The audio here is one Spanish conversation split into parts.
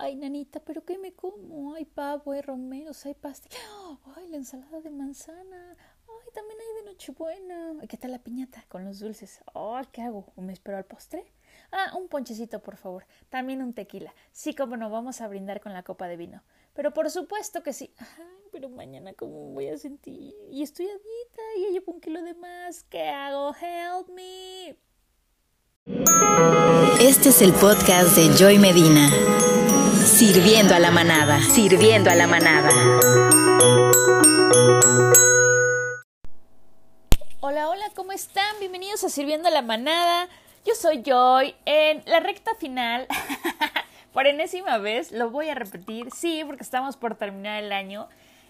ay, nanita, ¿pero qué me como? Hay pavo, hay romeros, hay pastel. Ay, la ensalada de manzana. Ay, también hay de Nochebuena. ¿Qué tal la piñata con los dulces? Ay, ¿qué hago? ¿O me espero al postre? Ah, un ponchecito, por favor. También un tequila. Sí, como no, vamos a brindar con la copa de vino. Pero por supuesto que sí. Ay, pero mañana cómo voy a sentir. Y estoy a dieta y llevo un kilo de más. ¿Qué hago? Help me. Este es el podcast de Joy Medina. Sirviendo a la manada. Sirviendo a la manada. Hola, hola, ¿cómo están? Bienvenidos a Sirviendo a la manada. Yo soy Joy en la recta final. por enésima vez, lo voy a repetir, sí, porque estamos por terminar el año.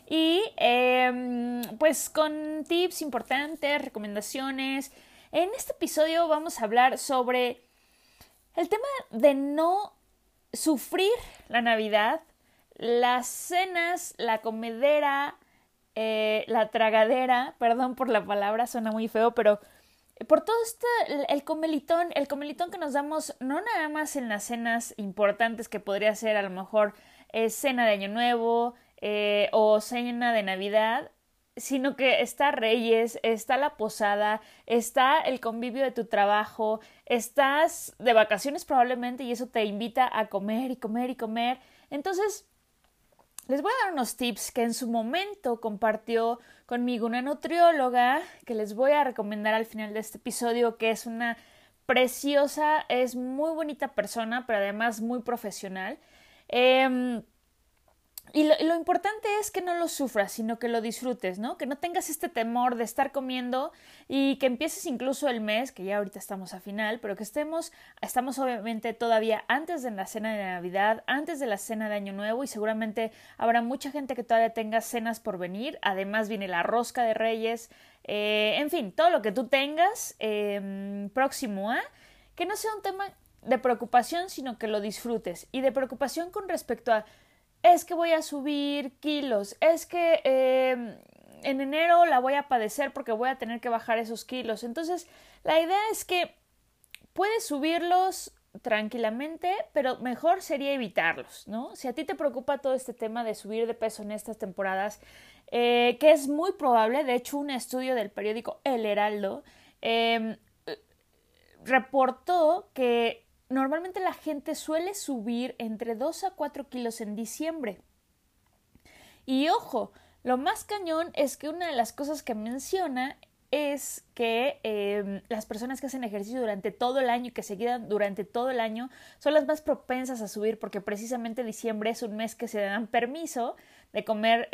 Y em, pues con tips importantes, recomendaciones. En este episodio vamos a hablar sobre el tema de no sufrir la Navidad, las cenas, la comedera, eh, la tragadera, perdón por la palabra, suena muy feo, pero por todo este, el comelitón, el comelitón que nos damos no nada más en las cenas importantes que podría ser a lo mejor eh, cena de Año Nuevo eh, o cena de Navidad, sino que está Reyes, está la posada, está el convivio de tu trabajo, estás de vacaciones probablemente y eso te invita a comer y comer y comer. Entonces, les voy a dar unos tips que en su momento compartió conmigo una nutrióloga que les voy a recomendar al final de este episodio, que es una preciosa, es muy bonita persona, pero además muy profesional. Eh, y lo, importante es que no lo sufras, sino que lo disfrutes, ¿no? Que no tengas este temor de estar comiendo y que empieces incluso el mes, que ya ahorita estamos a final, pero que estemos, estamos obviamente todavía antes de la cena de Navidad, antes de la cena de Año Nuevo y seguramente habrá mucha gente que todavía tenga cenas por venir. Además viene la rosca de Reyes, eh, en fin, todo lo que tú tengas em, próximo a, que no sea un tema de preocupación, sino que lo disfrutes y de preocupación con respecto a es que voy a subir kilos, es que em, en enero la voy a padecer porque voy a tener que bajar esos kilos. Entonces, la idea es que puedes subirlos tranquilamente, pero mejor sería evitarlos, ¿no? Si a ti te preocupa todo este tema de subir de peso en estas temporadas, eh, que es muy probable, de hecho un estudio del periódico El Heraldo em, reportó que normalmente la gente suele subir entre 2 a 4 kilos en diciembre. Y ojo, lo más cañón es que una de las cosas que menciona es que em, las personas que hacen ejercicio durante todo el año y que se quedan durante todo el año son las más propensas a subir porque precisamente diciembre es un mes que se dan permiso de comer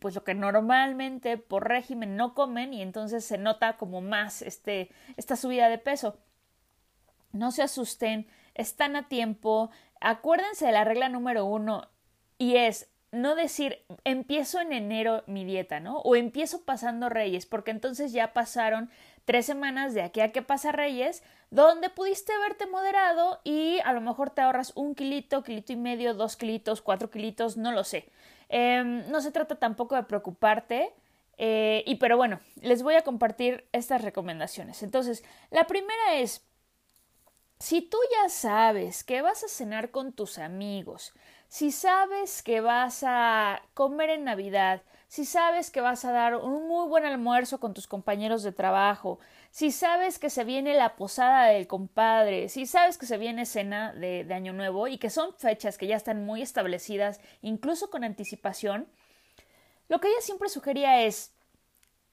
pues lo que normalmente por régimen no comen y entonces se nota como más este, esta subida de peso. No se asusten, están a tiempo. Acuérdense de la regla número uno y es no decir empiezo en enero mi dieta, ¿no? O empiezo pasando Reyes, porque entonces ya pasaron tres semanas de aquí a que pasa Reyes, donde pudiste haberte moderado y a lo mejor te ahorras un kilito, kilito y medio, dos kilitos, cuatro kilitos, no lo sé. Em, no se trata tampoco de preocuparte. Eh, y pero bueno, les voy a compartir estas recomendaciones. Entonces, la primera es si tú ya sabes que vas a cenar con tus amigos, si sabes que vas a comer en Navidad, si sabes que vas a dar un muy buen almuerzo con tus compañeros de trabajo, si sabes que se viene la posada del compadre, si sabes que se viene cena de, de Año Nuevo y que son fechas que ya están muy establecidas, incluso con anticipación, lo que ella siempre sugería es,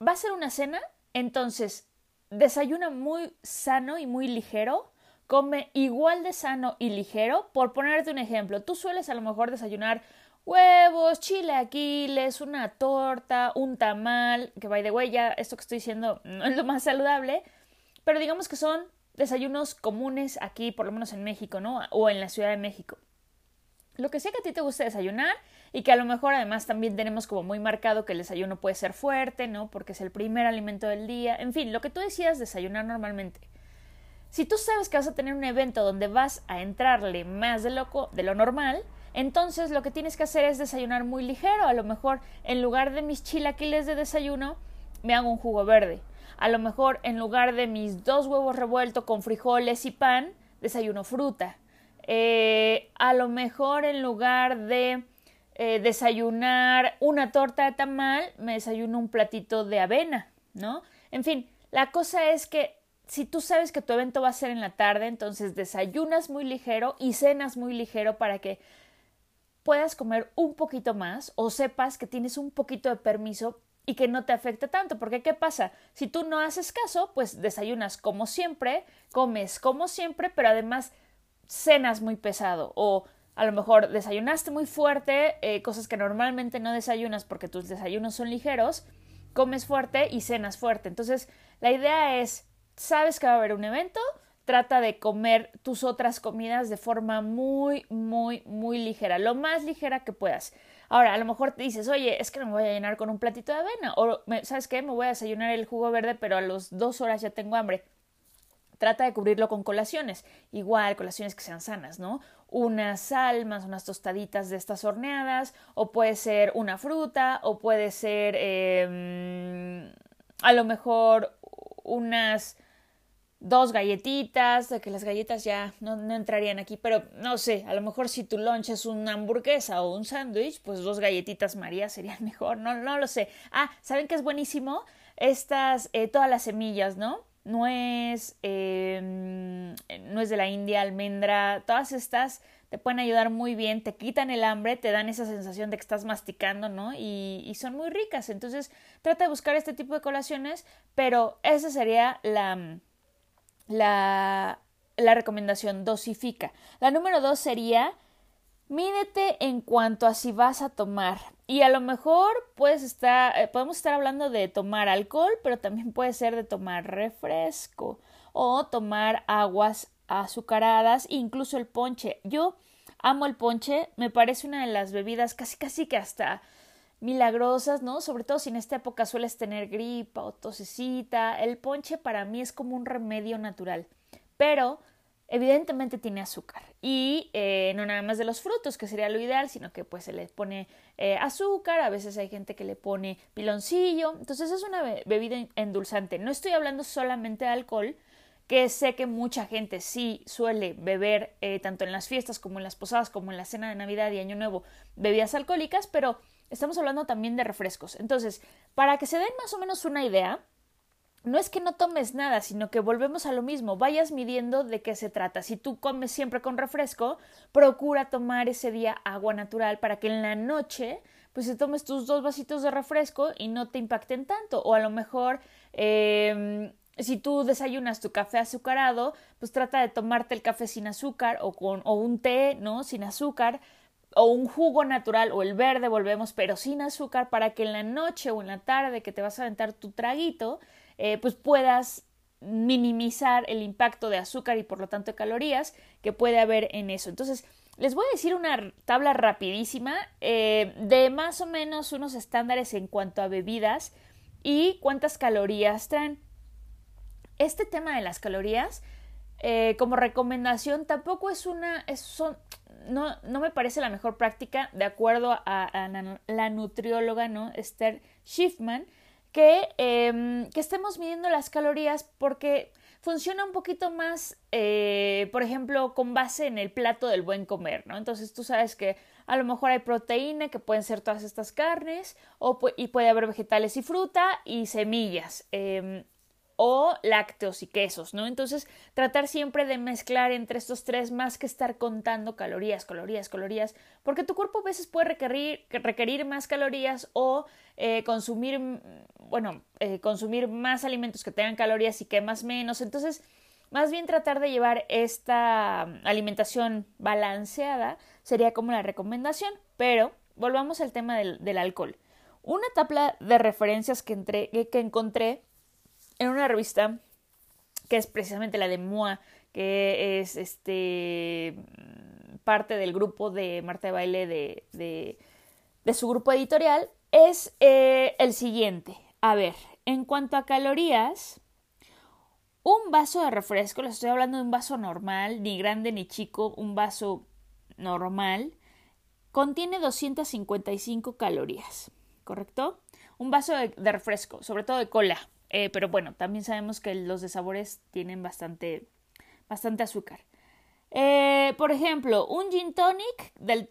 va a ser una cena, entonces desayuna muy sano y muy ligero, come igual de sano y ligero. Por ponerte un ejemplo, tú sueles a lo mejor desayunar huevos, chilaquiles, una torta, un tamal, que by the way, ya esto que estoy diciendo no es lo más saludable, pero digamos que son desayunos comunes aquí, por lo menos en México, ¿no? O en la Ciudad de México. Lo que sea que a ti te guste desayunar y que a lo mejor además también tenemos como muy marcado que el desayuno puede ser fuerte, ¿no? Porque es el primer alimento del día. En fin, lo que tú decidas desayunar normalmente. Si tú sabes que vas a tener un evento donde vas a entrarle más de lo, de lo normal, entonces lo que tienes que hacer es desayunar muy ligero. A lo mejor en lugar de mis chilaquiles de desayuno, me hago un jugo verde. A lo mejor en lugar de mis dos huevos revueltos con frijoles y pan, desayuno fruta. eh, a lo mejor en lugar de eh, desayunar una torta de tamal, me desayuno un platito de avena, ¿no? En fin, la cosa es que si tú sabes que tu evento va a ser en la tarde, entonces desayunas muy ligero y cenas muy ligero para que puedas comer un poquito más o sepas que tienes un poquito de permiso y que no te afecte tanto, porque ¿qué pasa? Si tú no haces caso, pues desayunas como siempre, comes como siempre, pero además cenas muy pesado o a lo mejor desayunaste muy fuerte, eh, cosas que normalmente no desayunas porque tus desayunos son ligeros, comes fuerte y cenas fuerte. Entonces, la idea es, sabes que va a haber un evento, trata de comer tus otras comidas de forma muy, muy, muy ligera, lo más ligera que puedas. Ahora, a lo mejor te dices, oye, es que no me voy a llenar con un platito de avena, o ¿sabes qué? Me voy a desayunar el jugo verde, pero a las dos horas ya tengo hambre. Trata de cubrirlo con colaciones, igual colaciones que sean sanas, ¿no? Unas salmas, unas tostaditas de estas horneadas, o puede ser una fruta, o puede ser em, a lo mejor unas dos galletitas, de que las galletas ya no, no, entrarían aquí, pero no sé, a lo mejor si tu lunch es una hamburguesa o un sándwich, pues dos galletitas María serían mejor, no, no lo sé. Ah, ¿saben qué es buenísimo? Estas, eh, todas las semillas, ¿no? nuez, eh, nuez de la India, almendra, todas estas te pueden ayudar muy bien, te quitan el hambre, te dan esa sensación de que estás masticando, ¿no? Y, y son muy ricas. Entonces, trata de buscar este tipo de colaciones, pero esa sería la, la, la recomendación, dosifica. La número dos sería Mídete en cuanto a si vas a tomar. Y a lo mejor puedes estar, eh, podemos estar hablando de tomar alcohol, pero también puede ser de tomar refresco o tomar aguas azucaradas, incluso el ponche. Yo amo el ponche, me parece una de las bebidas casi casi que hasta milagrosas, ¿no? Sobre todo si en esta época sueles tener gripa o tosecita. El ponche para mí es como un remedio natural. Pero evidentemente tiene azúcar y eh, no nada más de los frutos que sería lo ideal sino que pues se le pone eh, azúcar a veces hay gente que le pone piloncillo entonces es una bebida endulzante no estoy hablando solamente de alcohol que sé que mucha gente sí suele beber eh, tanto en las fiestas como en las posadas como en la cena de navidad y año nuevo bebidas alcohólicas pero estamos hablando también de refrescos entonces para que se den más o menos una idea no es que no tomes nada, sino que volvemos a lo mismo, vayas midiendo de qué se trata. Si tú comes siempre con refresco, procura tomar ese día agua natural para que en la noche pues te tomes tus dos vasitos de refresco y no te impacten tanto. O a lo mejor em, si tú desayunas tu café azucarado, pues trata de tomarte el café sin azúcar o con o un té, ¿no? Sin azúcar o un jugo natural o el verde, volvemos, pero sin azúcar para que en la noche o en la tarde que te vas a aventar tu traguito, eh, pues puedas minimizar el impacto de azúcar y por lo tanto de calorías que puede haber en eso. Entonces, les voy a decir una tabla rapidísima eh, de más o menos unos estándares en cuanto a bebidas y cuántas calorías traen. Este tema de las calorías, eh, como recomendación, tampoco es una, es, no, no, me parece la mejor práctica, de acuerdo a, la nutrióloga, ¿no? Esther Schiffman, que, em, que estemos midiendo las calorías porque funciona un poquito más, eh, por ejemplo, con base en el plato del buen comer, ¿no? Entonces tú sabes que a lo mejor hay proteína, que pueden ser todas estas carnes, o, y puede haber vegetales y fruta y semillas. Em, o lácteos y quesos, ¿no? Entonces, tratar siempre de mezclar entre estos tres más que estar contando calorías, calorías, calorías, porque tu cuerpo a veces puede requerir, requerir más calorías o eh, consumir, bueno, eh, consumir más alimentos que tengan calorías y quemas menos. Entonces, más bien tratar de llevar esta alimentación balanceada sería como la recomendación, pero volvamos al tema del, del alcohol. Una tabla de referencias que, entre, que encontré en una revista que es precisamente la de MOA, que es este parte del grupo de Marta de Baile de, de, su grupo editorial, es eh, el siguiente. A ver, en cuanto a calorías, un vaso de refresco, les estoy hablando de un vaso normal, ni grande ni chico, un vaso normal, contiene 255 calorías, ¿correcto? Un vaso de refresco, sobre todo de cola, eh, pero bueno, también sabemos que los de sabores tienen bastante, bastante azúcar. Eh, por ejemplo, un gin tonic, del,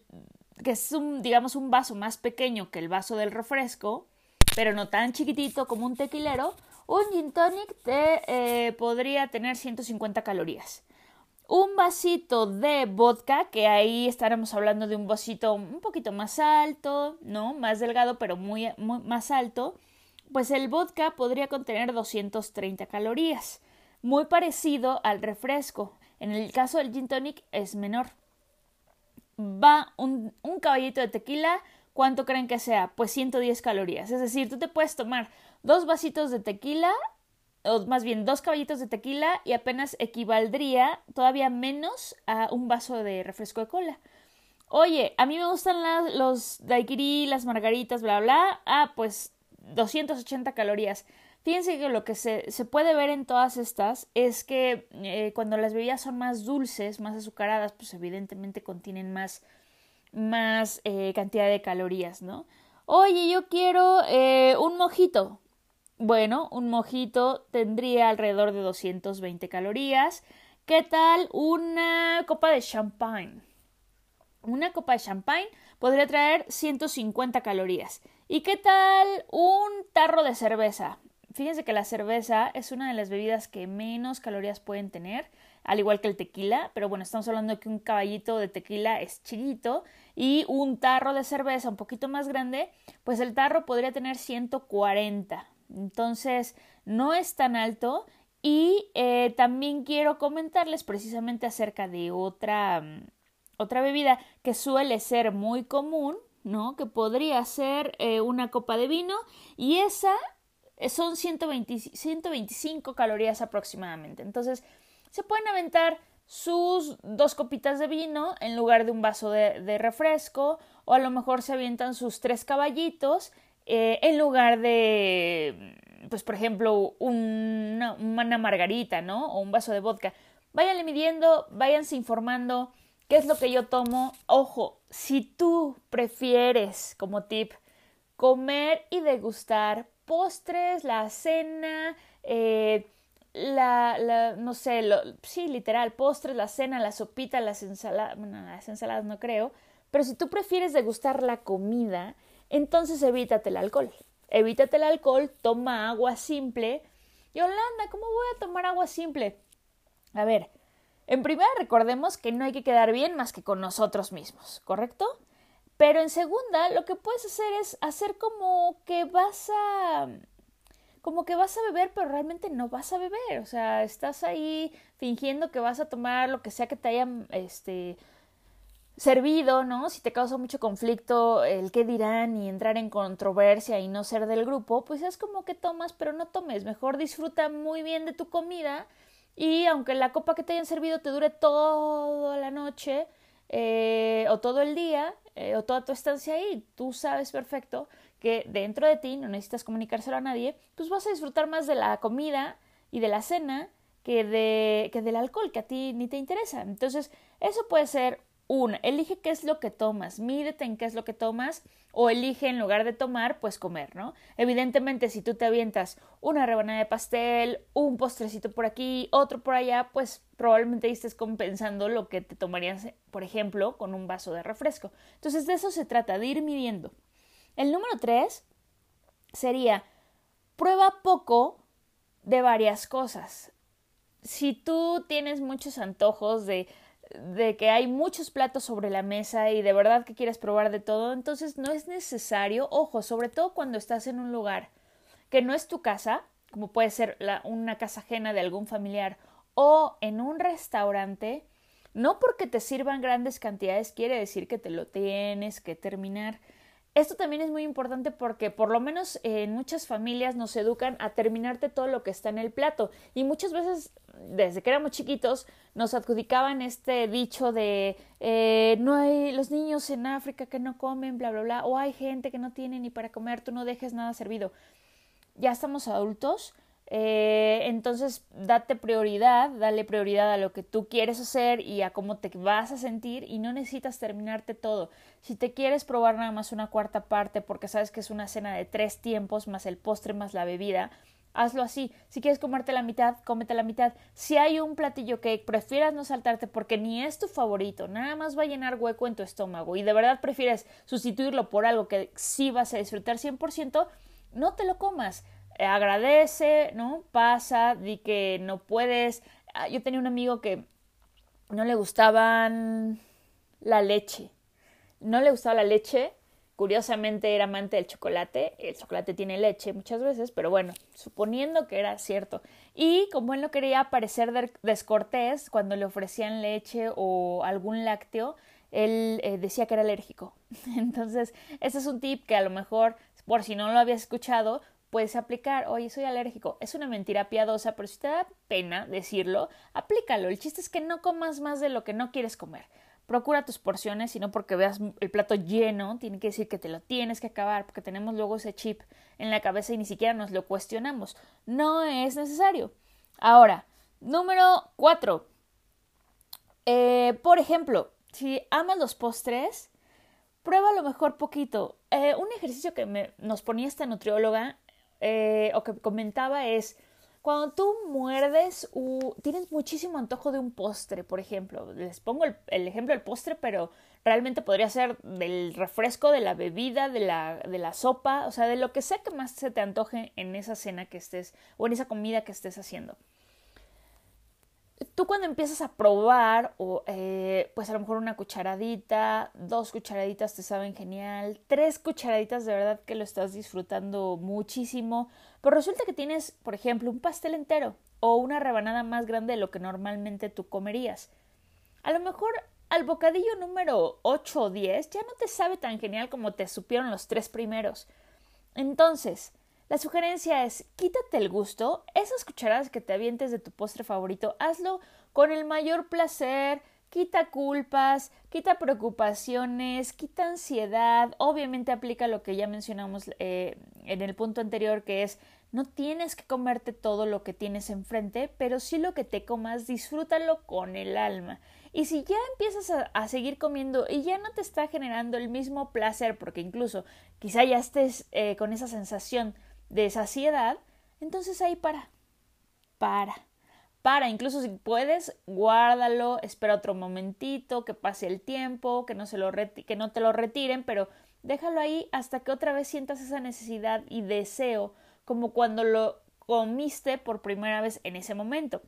que es un, digamos, un vaso más pequeño que el vaso del refresco, pero no tan chiquitito como un tequilero, un gin tonic te eh, podría tener 150 calorías. Un vasito de vodka, que ahí estaremos hablando de un vasito un poquito más alto, ¿no? Más delgado, pero muy, más alto. Pues el vodka podría contener 230 calorías, muy parecido al refresco. En el caso del gin tonic es menor. Va un, un caballito de tequila, ¿cuánto creen que sea? Pues 110 calorías. Es decir, tú te puedes tomar dos vasitos de tequila, o más bien dos caballitos de tequila y apenas equivaldría todavía menos a un vaso de refresco de cola. Oye, a mí me gustan los daiquiri, las margaritas, bla, bla. Ah, pues 280 calorías. Fíjense que lo que se, se puede ver en todas estas es que eh, cuando las bebidas son más dulces, más azucaradas, pues evidentemente contienen más, más eh, cantidad de calorías, ¿no? Oye, yo quiero eh, un mojito. Bueno, un mojito tendría alrededor de 220 calorías. ¿Qué tal una copa de champagne? Una copa de champagne podría traer 150 calorías. ¿Y qué tal un tarro de cerveza? Fíjense que la cerveza es una de las bebidas que menos calorías pueden tener, al igual que el tequila, pero bueno, estamos hablando de que un caballito de tequila es chiquito y un tarro de cerveza un poquito más grande, pues el tarro podría tener 140. Entonces, no es tan alto. Y eh, también quiero comentarles precisamente acerca de otra, mm, otra bebida que suele ser muy común, ¿no? Que podría ser eh, una copa de vino y esa eh, son 120, 125 calorías aproximadamente. Entonces, se pueden aventar sus dos copitas de vino en lugar de un vaso de, refresco o a lo mejor se avientan sus tres caballitos eh, en lugar de, pues por ejemplo, una, una margarita, ¿no? O un vaso de vodka. Váyanle midiendo, váyanse informando qué es lo que yo tomo. Ojo, si tú prefieres, como tip, comer y degustar postres, la cena, eh, la, no sé, sí, literal, postres, la cena, la sopita, las ensaladas, bueno, las ensaladas no creo, pero si tú prefieres degustar la comida, entonces evítate el alcohol. Evítate el alcohol, toma agua simple. Y Holanda, ¿cómo voy a tomar agua simple? A ver, en primera recordemos que no hay que quedar bien más que con nosotros mismos, ¿correcto? Pero en segunda, lo que puedes hacer es hacer como que vas a como que vas a beber, pero realmente no vas a beber, o sea, estás ahí fingiendo que vas a tomar lo que sea que te haya este servido, ¿no? Si te causa mucho conflicto el qué dirán y entrar en controversia y no ser del grupo, pues es como que tomas, pero no tomes. Mejor disfruta muy bien de tu comida y aunque la copa que te hayan servido te dure toda la noche eh, o todo el día eh, o toda tu estancia ahí, tú sabes perfecto que dentro de ti no necesitas comunicárselo a nadie, pues vas a disfrutar más de la comida y de la cena que, de, que del alcohol que a ti ni te interesa. Entonces, eso puede ser una, elige qué es lo que tomas, mídete en qué es lo que tomas o elige en lugar de tomar, pues comer, ¿no? Evidentemente, si tú te avientas una rebanada de pastel, un postrecito por aquí, otro por allá, pues probablemente estés compensando lo que te tomarías, por ejemplo, con un vaso de refresco. Entonces, de eso se trata, de ir midiendo. El número tres sería, prueba poco de varias cosas. Si tú tienes muchos antojos de de que hay muchos platos sobre la mesa y de verdad que quieres probar de todo, entonces no es necesario, ojo, sobre todo cuando estás en un lugar que no es tu casa, como puede ser una casa ajena de algún familiar o en un restaurante, no porque te sirvan grandes cantidades quiere decir que te lo tienes que terminar. Esto también es muy importante porque por lo menos en muchas familias nos educan a terminarte todo lo que está en el plato y muchas veces desde que éramos chiquitos nos adjudicaban este dicho de eh, no hay los niños en África que no comen bla bla bla o hay gente que no tiene ni para comer tú no dejes nada servido ya estamos adultos eh, entonces, date prioridad, dale prioridad a lo que tú quieres hacer y a cómo te vas a sentir y no necesitas terminarte todo. Si te quieres probar nada más una cuarta parte porque sabes que es una cena de tres tiempos más el postre más la bebida, hazlo así. Si quieres comerte la mitad, cómete la mitad. Si hay un platillo que prefieras no saltarte porque ni es tu favorito, nada más va a llenar hueco en tu estómago y de verdad prefieres sustituirlo por algo que sí vas a disfrutar 100%, no te lo comas. Agradece, ¿no? Pasa, di que no puedes. Ah, yo tenía un amigo que no le gustaban la leche. No le gustaba la leche Curiosamente era amante del chocolate. El chocolate tiene leche muchas veces, pero bueno, suponiendo que era cierto. Y como él no quería parecer descortés cuando le ofrecían leche o algún lácteo, él eh, decía que era alérgico. Entonces, ese es un tip que a lo mejor, por si no lo habías escuchado, puedes aplicar, oye, soy alérgico. Es una mentira piadosa, pero si te da pena decirlo, aplícalo. El chiste es que no comas más de lo que no quieres comer procura tus porciones, sino porque veas el plato lleno, tiene que decir que te lo tienes que acabar, porque tenemos luego ese chip en la cabeza y ni siquiera nos lo cuestionamos. No es necesario. Ahora, número cuatro. Eh, por ejemplo, si amas los postres, prueba lo mejor poquito. Eh, un ejercicio que me, nos ponía esta nutrióloga eh, o que comentaba es cuando tú muerdes, tienes muchísimo antojo de un postre, por ejemplo. Les pongo el, ejemplo del postre, pero realmente podría ser del refresco, de la bebida, de la, de la sopa, o sea, de lo que sea que más se te antoje en esa cena que estés o en esa comida que estés haciendo tú cuando empiezas a probar, o, eh, pues a lo mejor una cucharadita, dos cucharaditas te saben genial, tres cucharaditas de verdad que lo estás disfrutando muchísimo, pero resulta que tienes, por ejemplo, un pastel entero o una rebanada más grande de lo que normalmente tú comerías. A lo mejor al bocadillo número 8 o 10 ya no te sabe tan genial como te supieron los tres primeros. Entonces, la sugerencia es quítate el gusto, esas cucharadas que te avientes de tu postre favorito, hazlo con el mayor placer, quita culpas, quita preocupaciones, quita ansiedad, obviamente aplica lo que ya mencionamos eh, en el punto anterior que es no tienes que comerte todo lo que tienes enfrente, pero sí lo que te comas, disfrútalo con el alma. Y si ya empiezas a, seguir comiendo y ya no te está generando el mismo placer, porque incluso quizá ya estés eh, con esa sensación de saciedad, entonces ahí para. Para. Para, incluso si puedes, guárdalo, espera otro momentito, que pase el tiempo, que no, se lo que no te lo retiren, pero déjalo ahí hasta que otra vez sientas esa necesidad y deseo, como cuando lo comiste por primera vez en ese momento.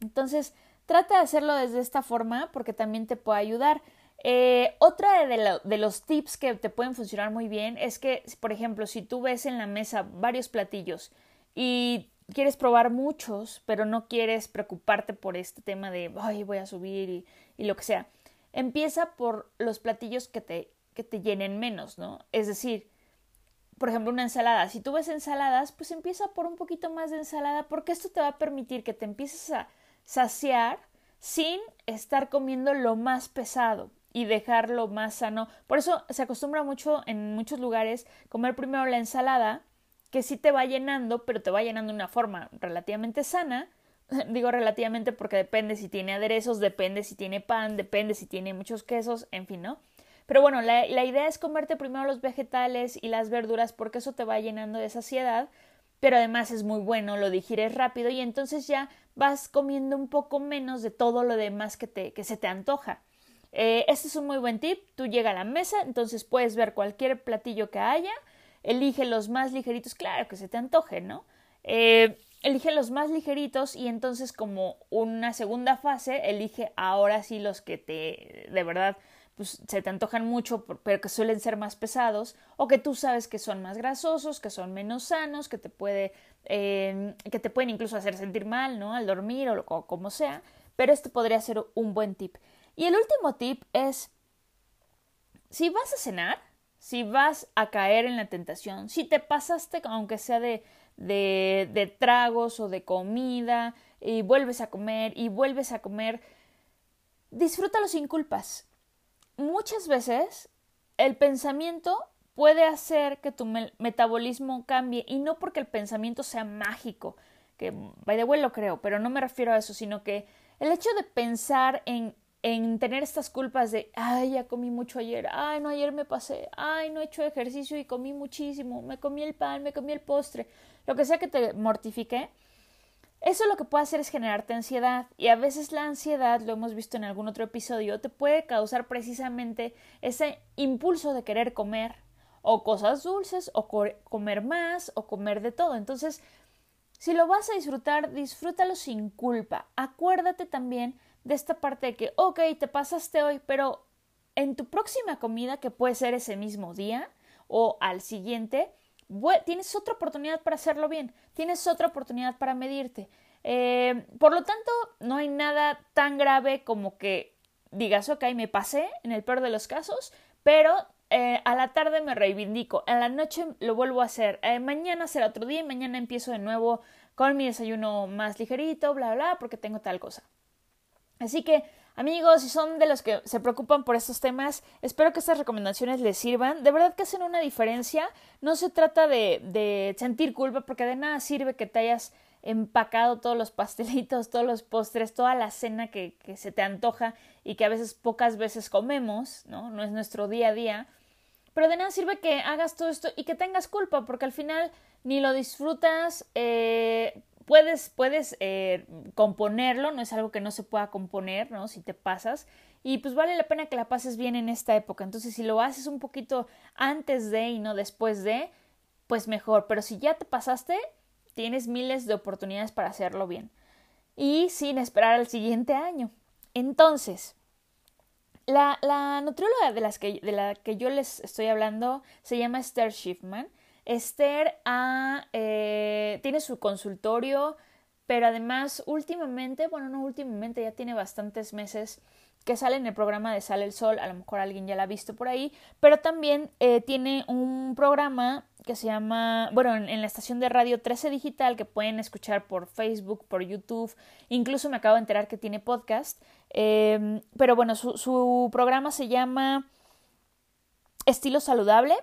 Entonces, trata de hacerlo desde esta forma porque también te puede ayudar. Eh, otra de, los tips que te pueden funcionar muy bien es que, por ejemplo, si tú ves en la mesa varios platillos y quieres probar muchos, pero no quieres preocuparte por este tema de, ay, voy a subir y, y lo que sea, empieza por los platillos que te, que te llenen menos, ¿no? Es decir, por ejemplo, una ensalada. Si tú ves ensaladas, pues empieza por un poquito más de ensalada porque esto te va a permitir que te empieces a saciar sin estar comiendo lo más pesado y dejarlo más sano. Por eso se acostumbra mucho en muchos lugares comer primero la ensalada, que sí te va llenando, pero te va llenando de una forma relativamente sana. Digo relativamente porque depende si tiene aderezos, depende si tiene pan, depende si tiene muchos quesos, en fin, ¿no? Pero bueno, la, idea es comerte primero los vegetales y las verduras porque eso te va llenando de saciedad, pero además es muy bueno, lo digieres rápido y entonces ya vas comiendo un poco menos de todo lo demás que, te, se te antoja. Este es un muy buen tip. Tú llega a la mesa, entonces puedes ver cualquier platillo que haya, elige los más ligeritos, claro que se te antoje, ¿no? Eh, elige los más ligeritos y entonces como una segunda fase elige ahora sí los que te de verdad pues, se te antojan mucho pero que suelen ser más pesados o que tú sabes que son más grasosos que son menos sanos que te puede eh, que te pueden incluso hacer sentir mal no al dormir o, o como sea pero este podría ser un buen tip y el último tip es, si vas a cenar, si vas a caer en la tentación, si te pasaste, aunque sea de, de, de tragos o de comida, y vuelves a comer y vuelves a comer, disfrútalo sin culpas. Muchas veces el pensamiento puede hacer que tu metabolismo cambie y no porque el pensamiento sea mágico, que by the way lo creo, pero no me refiero a eso, sino que el hecho de pensar en en tener estas culpas de, ay, ya comí mucho ayer, ay, no, ayer me pasé, ay, no he hecho ejercicio y comí muchísimo, me comí el pan, me comí el postre, lo que sea que te mortifique, eso lo que puede hacer es generarte ansiedad y a veces la ansiedad, lo hemos visto en algún otro episodio, te puede causar precisamente ese impulso de querer comer o cosas dulces o comer más o comer de todo. Entonces, si lo vas a disfrutar, disfrútalo sin culpa. Acuérdate también de esta parte de que, ok, te pasaste hoy, pero en tu próxima comida, que puede ser ese mismo día o al siguiente, tienes otra oportunidad para hacerlo bien, tienes otra oportunidad para medirte. Eh, por lo tanto, no hay nada tan grave como que digas, ok, me pasé en el peor de los casos, pero eh, a la tarde me reivindico, a la noche lo vuelvo a hacer, eh, mañana será otro día mañana empiezo de nuevo con mi desayuno más ligerito, bla, bla, porque tengo tal cosa. Así que, amigos, si son de los que se preocupan por estos temas, espero que estas recomendaciones les sirvan. De verdad que hacen una diferencia. No se trata de, de sentir culpa, porque de nada sirve que te hayas empacado todos los pastelitos, todos los postres, toda la cena que, que se te antoja y que a veces pocas veces comemos, ¿no? No es nuestro día a día. Pero de nada sirve que hagas todo esto y que tengas culpa, porque al final ni lo disfrutas, eh, puedes, puedes eh, componerlo, no es algo que no se pueda componer, ¿no? Si te pasas. Y pues vale la pena que la pases bien en esta época. Entonces, si lo haces un poquito antes de y no después de, pues mejor. Pero si ya te pasaste, tienes miles de oportunidades para hacerlo bien. Y sin esperar al siguiente año. Entonces, la, la nutrióloga de, las que, de la que yo les estoy hablando se llama Esther Schiffman Esther eh, tiene su consultorio, pero además últimamente, bueno, no últimamente, ya tiene bastantes meses que sale en el programa de Sale el Sol, a lo mejor alguien ya la ha visto por ahí, pero también eh, tiene un programa que se llama, bueno, en, la estación de radio 13 Digital que pueden escuchar por Facebook, por YouTube, incluso me acabo de enterar que tiene podcast, em, pero bueno, su, su programa se llama Estilo Saludable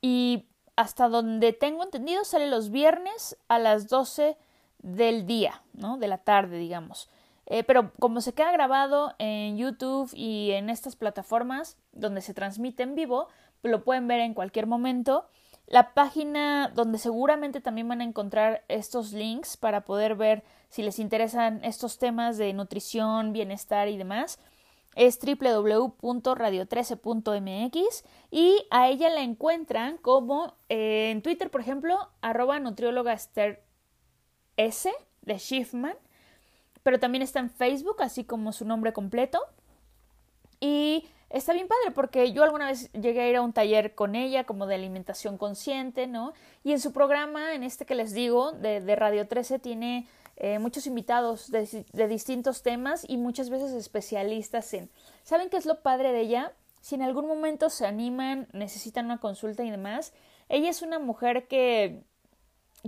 y hasta donde tengo entendido, sale los viernes a las 12 del día, ¿no? De la tarde, digamos. Eh, pero como se queda grabado en YouTube y en estas plataformas donde se transmite en vivo, lo pueden ver en cualquier momento. La página donde seguramente también van a encontrar estos links para poder ver si les interesan estos temas de nutrición, bienestar y demás es www.radio13.mx y a ella la encuentran como eh, en Twitter, por ejemplo, arroba nutrióloga Esther S de Schiffman, pero también está en Facebook, así como su nombre completo. Y está bien padre porque yo alguna vez llegué a ir a un taller con ella como de alimentación consciente, ¿no? Y en su programa, en este que les digo, de, de Radio 13, tiene eh, muchos invitados de, de, distintos temas y muchas veces especialistas en... ¿Saben qué es lo padre de ella? Si en algún momento se animan, necesitan una consulta y demás, ella es una mujer que,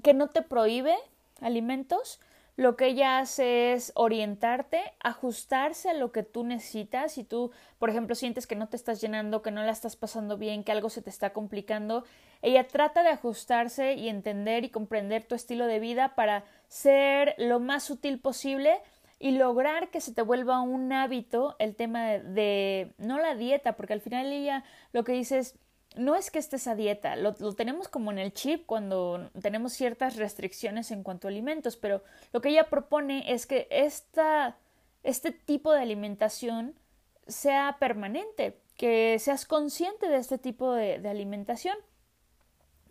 que no te prohíbe alimentos, lo que ella hace es orientarte, ajustarse a lo que tú necesitas. Si tú, por ejemplo, sientes que no te estás llenando, que no la estás pasando bien, que algo se te está complicando, ella trata de ajustarse y entender y comprender tu estilo de vida para ser lo más sutil posible y lograr que se te vuelva un hábito el tema de, no la dieta, porque al final ella lo que dice es no es que estés a dieta, lo, tenemos como en el chip cuando tenemos ciertas restricciones en cuanto a alimentos, pero lo que ella propone es que esta, este tipo de alimentación sea permanente, que seas consciente de este tipo de alimentación.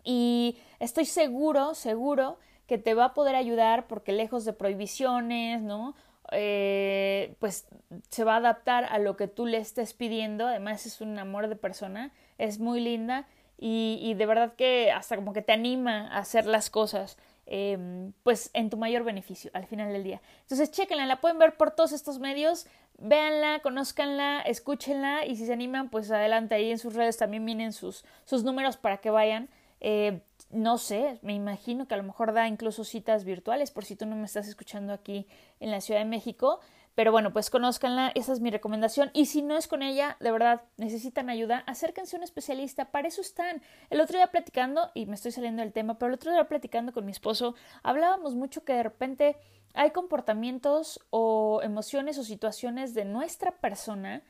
Y estoy seguro, seguro que te va a poder ayudar porque lejos de prohibiciones, ¿no? Eh, pues se va a adaptar a lo que tú le estés pidiendo. Además es un amor de persona, es muy linda y, de verdad que hasta como que te anima a hacer las cosas. Em, pues en tu mayor beneficio al final del día. Entonces, chéquenla, la pueden ver por todos estos medios, véanla, conózcanla, escúchenla y si se animan, pues adelante ahí en sus redes también vienen sus, sus números para que vayan. Eh, no sé, me imagino que a lo mejor da incluso citas virtuales, por si tú no me estás escuchando aquí en la Ciudad de México, Pero bueno, pues conózcanla, esa es mi recomendación. Y si no es con ella, de verdad, necesitan ayuda, acérquense a un especialista, para eso están. El otro día platicando, y me estoy saliendo del tema, pero el otro día platicando con mi esposo, hablábamos mucho que de repente hay comportamientos o emociones o situaciones de nuestra persona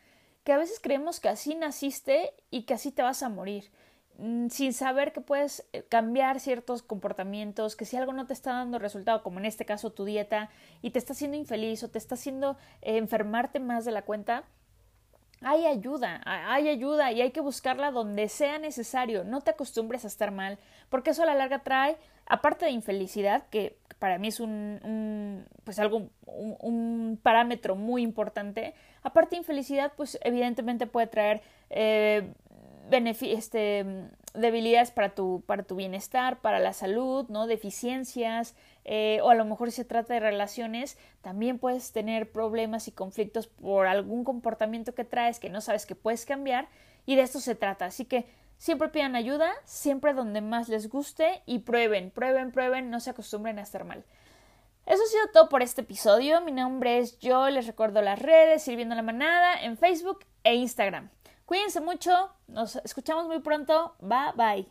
que a veces creemos que así naciste y que así te vas a morir. Mm, sin saber que puedes eh, cambiar ciertos comportamientos, que si algo no te está dando resultado, como en este caso tu dieta, y te está haciendo infeliz o te está haciendo eh, enfermarte más de la cuenta, hay ayuda, hay ayuda y hay que buscarla donde sea necesario. No te acostumbres a estar mal, porque eso a la larga trae, aparte de infelicidad, que para mí es un, pues algo, un, parámetro muy importante, aparte de infelicidad, pues evidentemente puede traer eh, este, debilidades para tu, para tu bienestar, para la salud, ¿no? deficiencias, eh, o a lo mejor si se trata de relaciones, también puedes tener problemas y conflictos por algún comportamiento que traes que no sabes que puedes cambiar, y de esto se trata. Así que siempre pidan ayuda, siempre donde más les guste y prueben, prueben, prueben, no se acostumbren a estar mal. Eso ha sido todo por este episodio. Mi nombre es Yo. Les recuerdo las redes Sirviendo la Manada en Facebook e Instagram. Cuídense mucho, nos escuchamos muy pronto, bye bye.